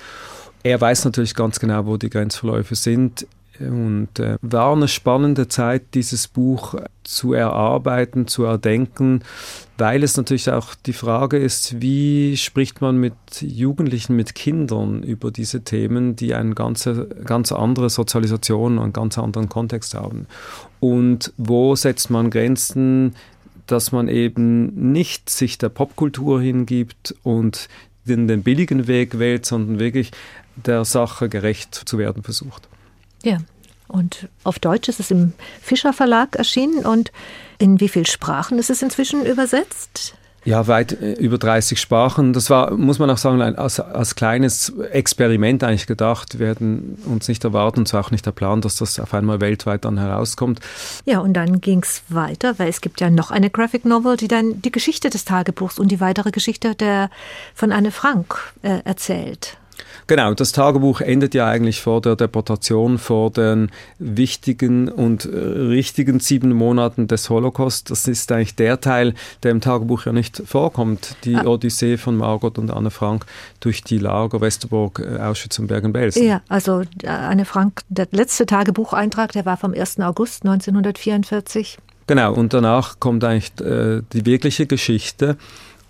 Er weiß natürlich ganz genau, wo die Grenzverläufe sind. Und äh, war eine spannende Zeit, dieses Buch zu erarbeiten, zu erdenken, weil es natürlich auch die Frage ist, wie spricht man mit Jugendlichen, mit Kindern über diese Themen, die eine ganz, ganz andere Sozialisation, einen ganz anderen Kontext haben. Und wo setzt man Grenzen, dass man eben nicht sich der Popkultur hingibt und den, den billigen Weg wählt, sondern wirklich der Sache gerecht zu werden versucht. Ja, und auf Deutsch ist es im Fischer Verlag erschienen. Und in wie viele Sprachen ist es inzwischen übersetzt? Ja, weit äh, über 30 Sprachen. Das war, muss man auch sagen, als, als kleines Experiment eigentlich gedacht. Wir hätten uns nicht erwartet und zwar auch nicht der Plan, dass das auf einmal weltweit dann herauskommt. Ja, und dann ging es weiter, weil es gibt ja noch eine Graphic Novel, die dann die Geschichte des Tagebuchs und die weitere Geschichte der, von Anne Frank äh, erzählt. Genau, das Tagebuch endet ja eigentlich vor der Deportation, vor den wichtigen und äh, richtigen sieben Monaten des Holocaust. Das ist eigentlich der Teil, der im Tagebuch ja nicht vorkommt. Die ah. Odyssee von Margot und Anne Frank durch die Lager Westerburg, äh, Auschwitz und Bergen-Belsen. Ja, also äh, Anne Frank, der letzte Tagebucheintrag, der war vom 1. August 1944. Genau, und danach kommt eigentlich äh, die wirkliche Geschichte.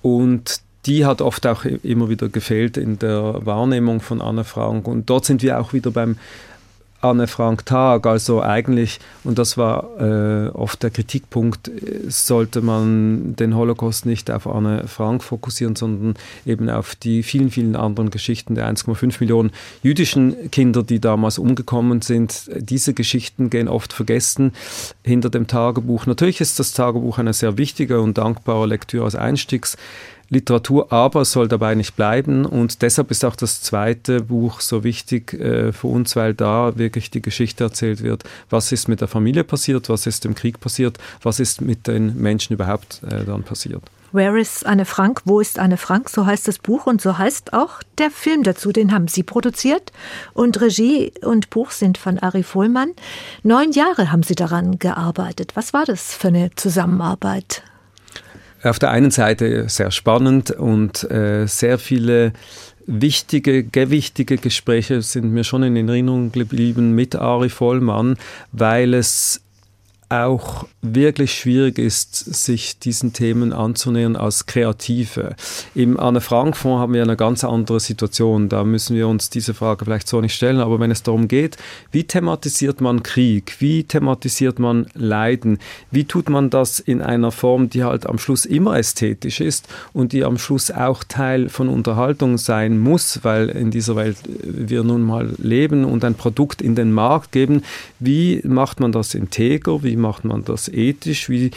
Und die hat oft auch immer wieder gefehlt in der Wahrnehmung von Anne Frank. Und dort sind wir auch wieder beim Anne Frank Tag. Also eigentlich, und das war äh, oft der Kritikpunkt, sollte man den Holocaust nicht auf Anne Frank fokussieren, sondern eben auf die vielen, vielen anderen Geschichten der 1,5 Millionen jüdischen Kinder, die damals umgekommen sind. Diese Geschichten gehen oft vergessen hinter dem Tagebuch. Natürlich ist das Tagebuch eine sehr wichtige und dankbare Lektüre als Einstiegs Literatur, aber soll dabei nicht bleiben. Und deshalb ist auch das zweite Buch so wichtig äh, für uns, weil da wirklich die Geschichte erzählt wird, was ist mit der Familie passiert, was ist im Krieg passiert, was ist mit den Menschen überhaupt äh, dann passiert. Where is Anne Frank? Wo ist Anne Frank? So heißt das Buch und so heißt auch der Film dazu. Den haben Sie produziert und Regie und Buch sind von Ari Vohlmann. Neun Jahre haben Sie daran gearbeitet. Was war das für eine Zusammenarbeit? Auf der einen Seite sehr spannend und äh, sehr viele wichtige, gewichtige Gespräche sind mir schon in Erinnerung geblieben mit Ari Vollmann, weil es auch wirklich schwierig ist, sich diesen Themen anzunähern als Kreative. Im Anne Frank Fonds haben wir eine ganz andere Situation. Da müssen wir uns diese Frage vielleicht so nicht stellen. Aber wenn es darum geht, wie thematisiert man Krieg? Wie thematisiert man Leiden? Wie tut man das in einer Form, die halt am Schluss immer ästhetisch ist und die am Schluss auch Teil von Unterhaltung sein muss, weil in dieser Welt wir nun mal leben und ein Produkt in den Markt geben. Wie macht man das integer? Wie macht man das ethisch? Wie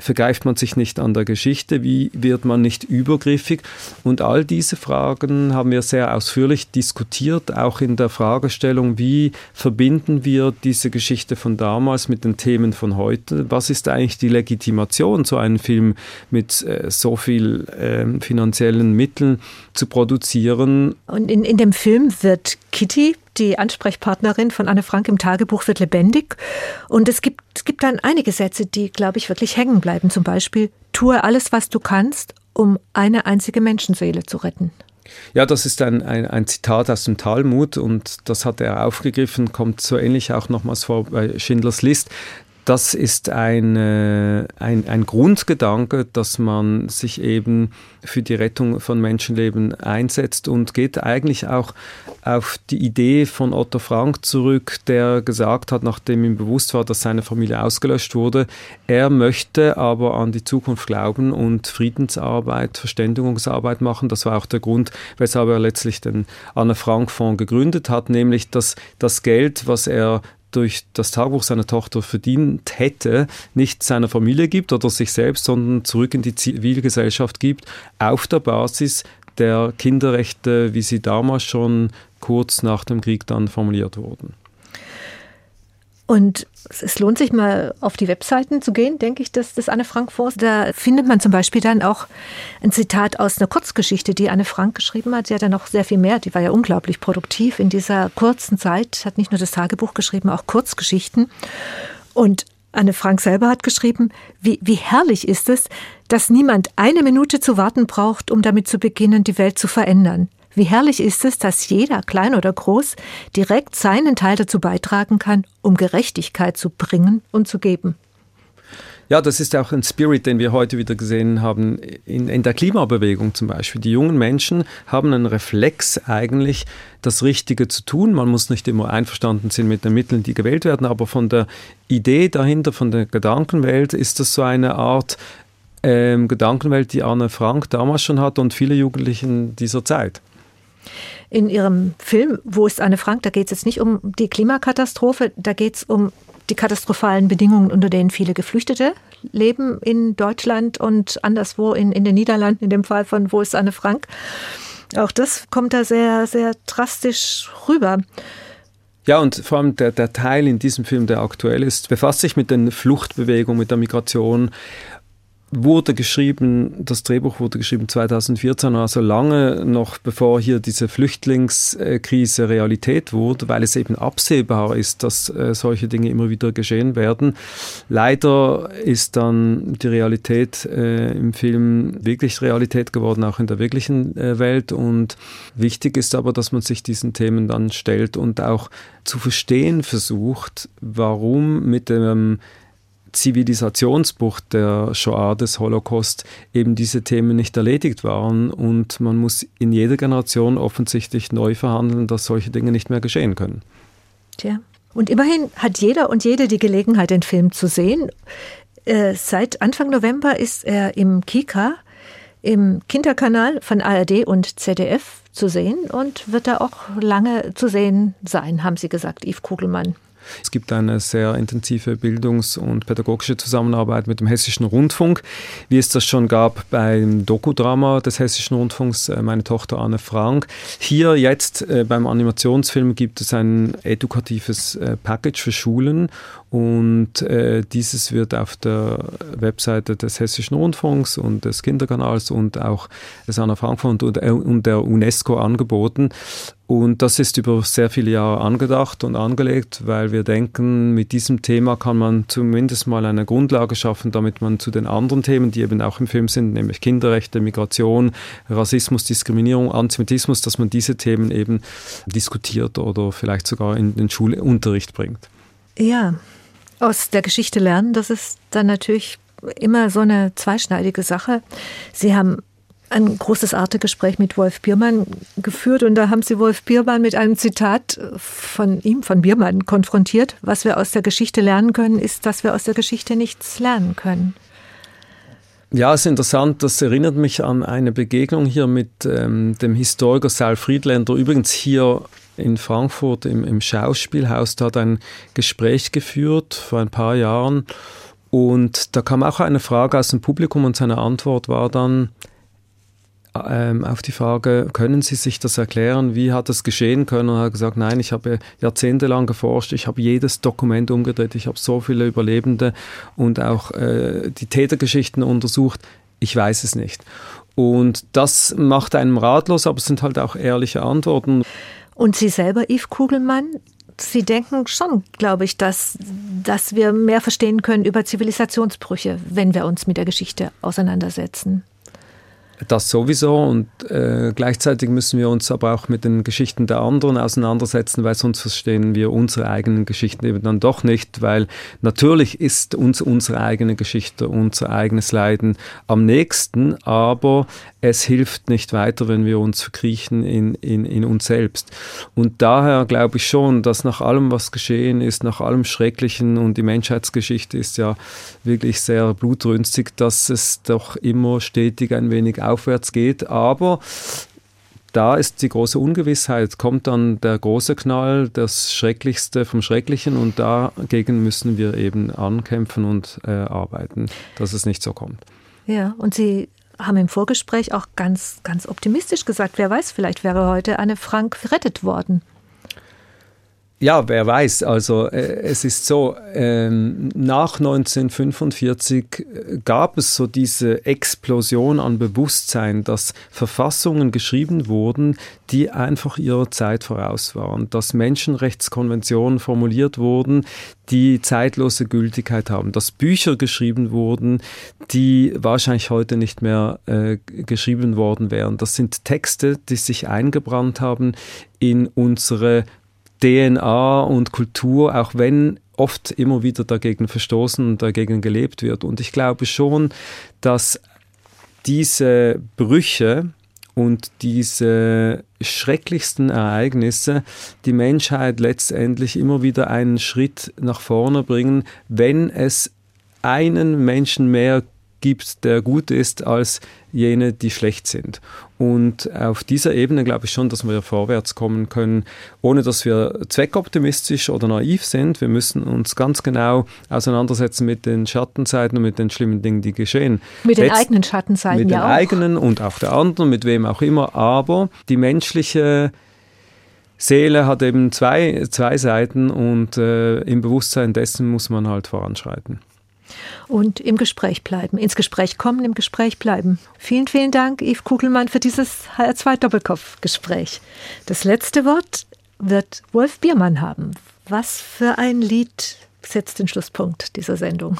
vergreift man sich nicht an der Geschichte? Wie wird man nicht übergriffig? Und all diese Fragen haben wir sehr ausführlich diskutiert, auch in der Fragestellung, wie verbinden wir diese Geschichte von damals mit den Themen von heute? Was ist eigentlich die Legitimation, so einen Film mit äh, so viel äh, finanziellen Mitteln zu produzieren? Und in, in dem Film wird Kitty die Ansprechpartnerin von Anne Frank im Tagebuch wird lebendig. Und es gibt, es gibt dann einige Sätze, die, glaube ich, wirklich hängen bleiben. Zum Beispiel, tue alles, was du kannst, um eine einzige Menschenseele zu retten. Ja, das ist ein, ein, ein, Zitat aus dem Talmud und das hat er aufgegriffen, kommt so ähnlich auch nochmals vor bei Schindlers List das ist ein, äh, ein, ein Grundgedanke, dass man sich eben für die Rettung von Menschenleben einsetzt und geht eigentlich auch auf die Idee von Otto Frank zurück, der gesagt hat, nachdem ihm bewusst war, dass seine Familie ausgelöscht wurde, er möchte aber an die Zukunft glauben und Friedensarbeit, Verständigungsarbeit machen. Das war auch der Grund, weshalb er letztlich den Anne Frank Fonds gegründet hat, nämlich dass das Geld, was er durch das Tagebuch seiner Tochter verdient hätte, nicht seiner Familie gibt oder sich selbst, sondern zurück in die Zivilgesellschaft gibt, auf der Basis der Kinderrechte, wie sie damals schon kurz nach dem Krieg dann formuliert wurden. Und es lohnt sich mal auf die Webseiten zu gehen, denke ich, dass das Anne Frank Forst. Da findet man zum Beispiel dann auch ein Zitat aus einer Kurzgeschichte, die Anne Frank geschrieben hat. Sie hat ja noch sehr viel mehr. Die war ja unglaublich produktiv in dieser kurzen Zeit. Hat nicht nur das Tagebuch geschrieben, auch Kurzgeschichten. Und Anne Frank selber hat geschrieben, wie, wie herrlich ist es, dass niemand eine Minute zu warten braucht, um damit zu beginnen, die Welt zu verändern. Wie herrlich ist es, dass jeder, klein oder groß, direkt seinen Teil dazu beitragen kann, um Gerechtigkeit zu bringen und zu geben. Ja, das ist auch ein Spirit, den wir heute wieder gesehen haben in, in, der Klimabewegung zum Beispiel. Die jungen Menschen haben einen Reflex eigentlich, das Richtige zu tun. Man muss nicht immer einverstanden sein mit den Mitteln, die gewählt werden, aber von der Idee dahinter, von der Gedankenwelt ist das so eine Art ähm, Gedankenwelt, die Anne Frank damals schon hat und viele Jugendlichen dieser Zeit. In ihrem Film Wo ist Anne Frank, da geht es jetzt nicht um die Klimakatastrophe, da geht es um die katastrophalen Bedingungen, unter denen viele Geflüchtete leben in Deutschland und anderswo in, in den Niederlanden, in dem Fall von Wo ist Anne Frank. Auch das kommt da sehr, sehr drastisch rüber. Ja, und vor allem der, der Teil in diesem Film, der aktuell ist, befasst sich mit den Fluchtbewegungen, mit der Migration wurde geschrieben, das Drehbuch wurde geschrieben 2014, also lange noch bevor hier diese Flüchtlingskrise Realität wurde, weil es eben absehbar ist, dass äh, solche Dinge immer wieder geschehen werden. Leider ist dann die Realität äh, im Film wirklich Realität geworden, auch in der wirklichen äh, Welt. Und wichtig ist aber, dass man sich diesen Themen dann stellt und auch zu verstehen versucht, warum mit dem Zivilisationsbruch der Shoah, des Holocaust, eben diese Themen nicht erledigt waren. Und man muss in jeder Generation offensichtlich neu verhandeln, dass solche Dinge nicht mehr geschehen können. Tja. Und immerhin hat jeder und jede die Gelegenheit, den Film zu sehen. Äh, seit Anfang November ist er im Kika, im Kinderkanal von ARD und ZDF zu sehen und wird da auch lange zu sehen sein, haben Sie gesagt, Yves Kugelmann. Es gibt eine sehr intensive Bildungs- und pädagogische Zusammenarbeit mit dem Hessischen Rundfunk, wie es das schon gab beim Dokudrama des Hessischen Rundfunks, äh, meine Tochter Anne Frank. Hier jetzt äh, beim Animationsfilm gibt es ein edukatives äh, Package für Schulen und dieses wird auf der Webseite des Hessischen Rundfunks und des Kinderkanals und auch des Anna Frankfurt und, und der UNESCO angeboten. Und das ist über sehr viele Jahre angedacht und angelegt, weil wir denken, mit diesem Thema kann man zumindest mal eine Grundlage schaffen, damit man zu den anderen Themen, die eben auch im Film sind, nämlich Kinderrechte, Migration, Rassismus, Diskriminierung, Antisemitismus, dass man diese Themen eben diskutiert oder vielleicht sogar in den Schulunterricht bringt. Ja, aus der Geschichte lernen, das ist dann natürlich immer so eine zweischneidige Sache. Sie haben ein großes Arte-Gespräch mit Wolf Biermann geführt und da haben Sie Wolf Biermann mit einem Zitat von ihm, von Biermann, konfrontiert. Was wir aus der Geschichte lernen können, ist, dass wir aus der Geschichte nichts lernen können. Ja, es ist interessant, das erinnert mich an eine Begegnung hier mit ähm, dem Historiker Sal Friedländer, übrigens hier in Frankfurt im, im Schauspielhaus, da hat ein Gespräch geführt vor ein paar Jahren und da kam auch eine Frage aus dem Publikum und seine Antwort war dann, ähm, auf die Frage, können Sie sich das erklären, wie hat das geschehen können? Und er hat gesagt, nein, ich habe jahrzehntelang geforscht, ich habe jedes Dokument umgedreht, ich habe so viele Überlebende und auch äh, die Tätergeschichten untersucht, ich weiß es nicht. Und das macht einem ratlos, aber es sind halt auch ehrliche Antworten. Und Sie selber, Yves Kugelmann, Sie denken schon, glaube ich, dass, dass wir mehr verstehen können über Zivilisationsbrüche, wenn wir uns mit der Geschichte auseinandersetzen. Das sowieso und äh, gleichzeitig müssen wir uns aber auch mit den Geschichten der anderen auseinandersetzen, weil sonst verstehen wir unsere eigenen Geschichten eben dann doch nicht, weil natürlich ist uns unsere eigene Geschichte, unser eigenes Leiden am nächsten, aber es hilft nicht weiter, wenn wir uns verkriechen in, in, in uns selbst. Und daher glaube ich schon, dass nach allem, was geschehen ist, nach allem Schrecklichen und die Menschheitsgeschichte ist ja wirklich sehr blutrünstig, dass es doch immer stetig ein wenig aufwärts geht. Aber da ist die große Ungewissheit, kommt dann der große Knall, das Schrecklichste vom Schrecklichen und dagegen müssen wir eben ankämpfen und äh, arbeiten, dass es nicht so kommt. Ja, und Sie haben im Vorgespräch auch ganz, ganz optimistisch gesagt, wer weiß, vielleicht wäre heute Anne Frank gerettet worden. Ja, wer weiß. Also äh, es ist so, ähm, nach 1945 äh, gab es so diese Explosion an Bewusstsein, dass Verfassungen geschrieben wurden, die einfach ihrer Zeit voraus waren, dass Menschenrechtskonventionen formuliert wurden, die zeitlose Gültigkeit haben, dass Bücher geschrieben wurden, die wahrscheinlich heute nicht mehr äh, geschrieben worden wären. Das sind Texte, die sich eingebrannt haben in unsere DNA und Kultur, auch wenn oft immer wieder dagegen verstoßen und dagegen gelebt wird. Und ich glaube schon, dass diese Brüche und diese schrecklichsten Ereignisse die Menschheit letztendlich immer wieder einen Schritt nach vorne bringen, wenn es einen Menschen mehr gibt, der gut ist, als jene, die schlecht sind. Und auf dieser Ebene glaube ich schon, dass wir vorwärts kommen können, ohne dass wir zweckoptimistisch oder naiv sind. Wir müssen uns ganz genau auseinandersetzen mit den Schattenseiten und mit den schlimmen Dingen, die geschehen. Mit den Letzt, eigenen Schattenseiten mit ja den auch. eigenen und auch der anderen, mit wem auch immer. Aber die menschliche Seele hat eben zwei, zwei Seiten und äh, im Bewusstsein dessen muss man halt voranschreiten. Und im Gespräch bleiben. Ins Gespräch kommen, im Gespräch bleiben. Vielen, vielen Dank, Yves Kugelmann, für dieses HR2-Doppelkopf-Gespräch. Das letzte Wort wird Wolf Biermann haben. Was für ein Lied setzt den Schlusspunkt dieser Sendung?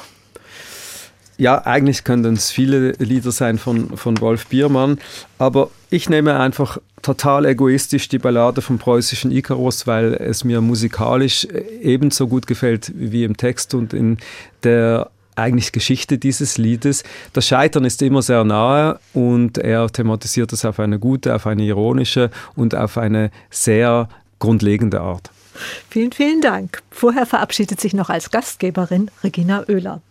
Ja, eigentlich könnten es viele Lieder sein von, von Wolf Biermann, aber ich nehme einfach total egoistisch die Ballade vom preußischen Ikarus, weil es mir musikalisch ebenso gut gefällt wie im Text und in der eigentlich Geschichte dieses Liedes. Das Scheitern ist immer sehr nahe und er thematisiert es auf eine gute, auf eine ironische und auf eine sehr grundlegende Art. Vielen, vielen Dank. Vorher verabschiedet sich noch als Gastgeberin Regina Oehler.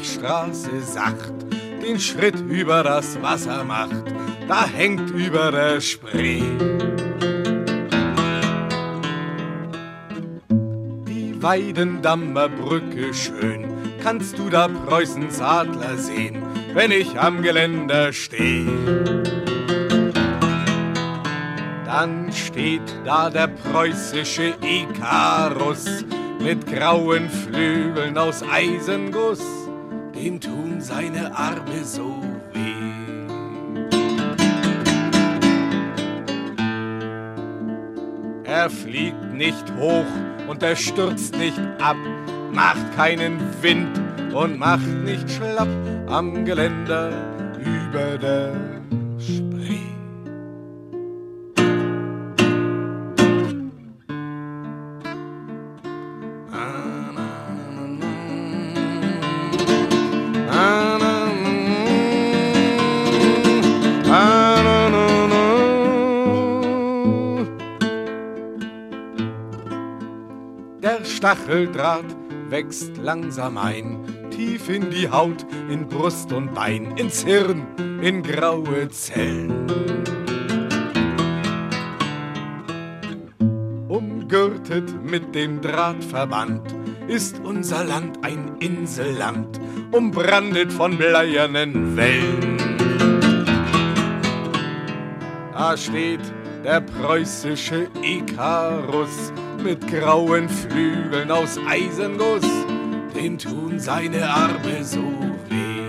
Friedrichstraße sacht den Schritt über das Wasser macht, da hängt über der Spree. Die Weidendammer Brücke schön, kannst du da Preußens Adler sehen, wenn ich am Geländer steh. Dann steht da der preußische Ikarus mit grauen Flügeln aus Eisenguss dem tun seine Arme so weh. Er fliegt nicht hoch und er stürzt nicht ab, macht keinen Wind und macht nicht schlapp am Geländer über der Stacheldraht wächst langsam ein, tief in die Haut, in Brust und Bein, ins Hirn, in graue Zellen. Umgürtet mit dem Drahtverband ist unser Land ein Inselland, umbrandet von bleiernen Wellen. Da steht der preußische Ikarus mit grauen Flügeln aus Eisenguss, dem tun seine Arme so weh.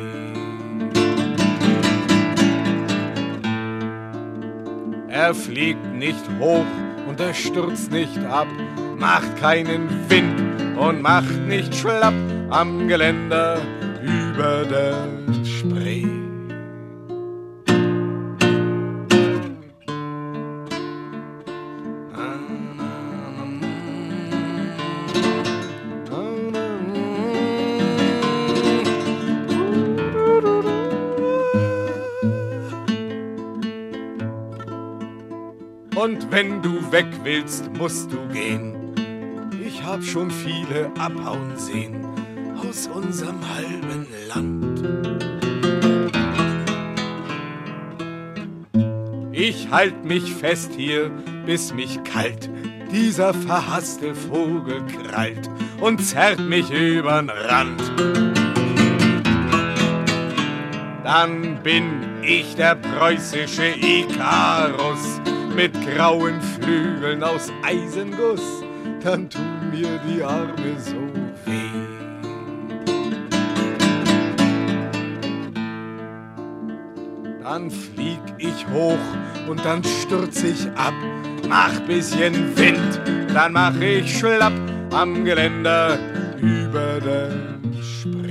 Er fliegt nicht hoch und er stürzt nicht ab, macht keinen Wind und macht nicht schlapp am Geländer über der Spree. Und wenn du weg willst, musst du gehen. Ich hab schon viele abhauen sehen aus unserem halben Land. Ich halt mich fest hier, bis mich kalt dieser verhasste Vogel krallt und zerrt mich übern Rand. Dann bin ich der preußische Ikarus mit grauen Flügeln aus Eisenguss, dann tun mir die Arme so weh. Dann flieg ich hoch und dann stürz ich ab, mach bisschen Wind, dann mach ich schlapp am Geländer über der Mehr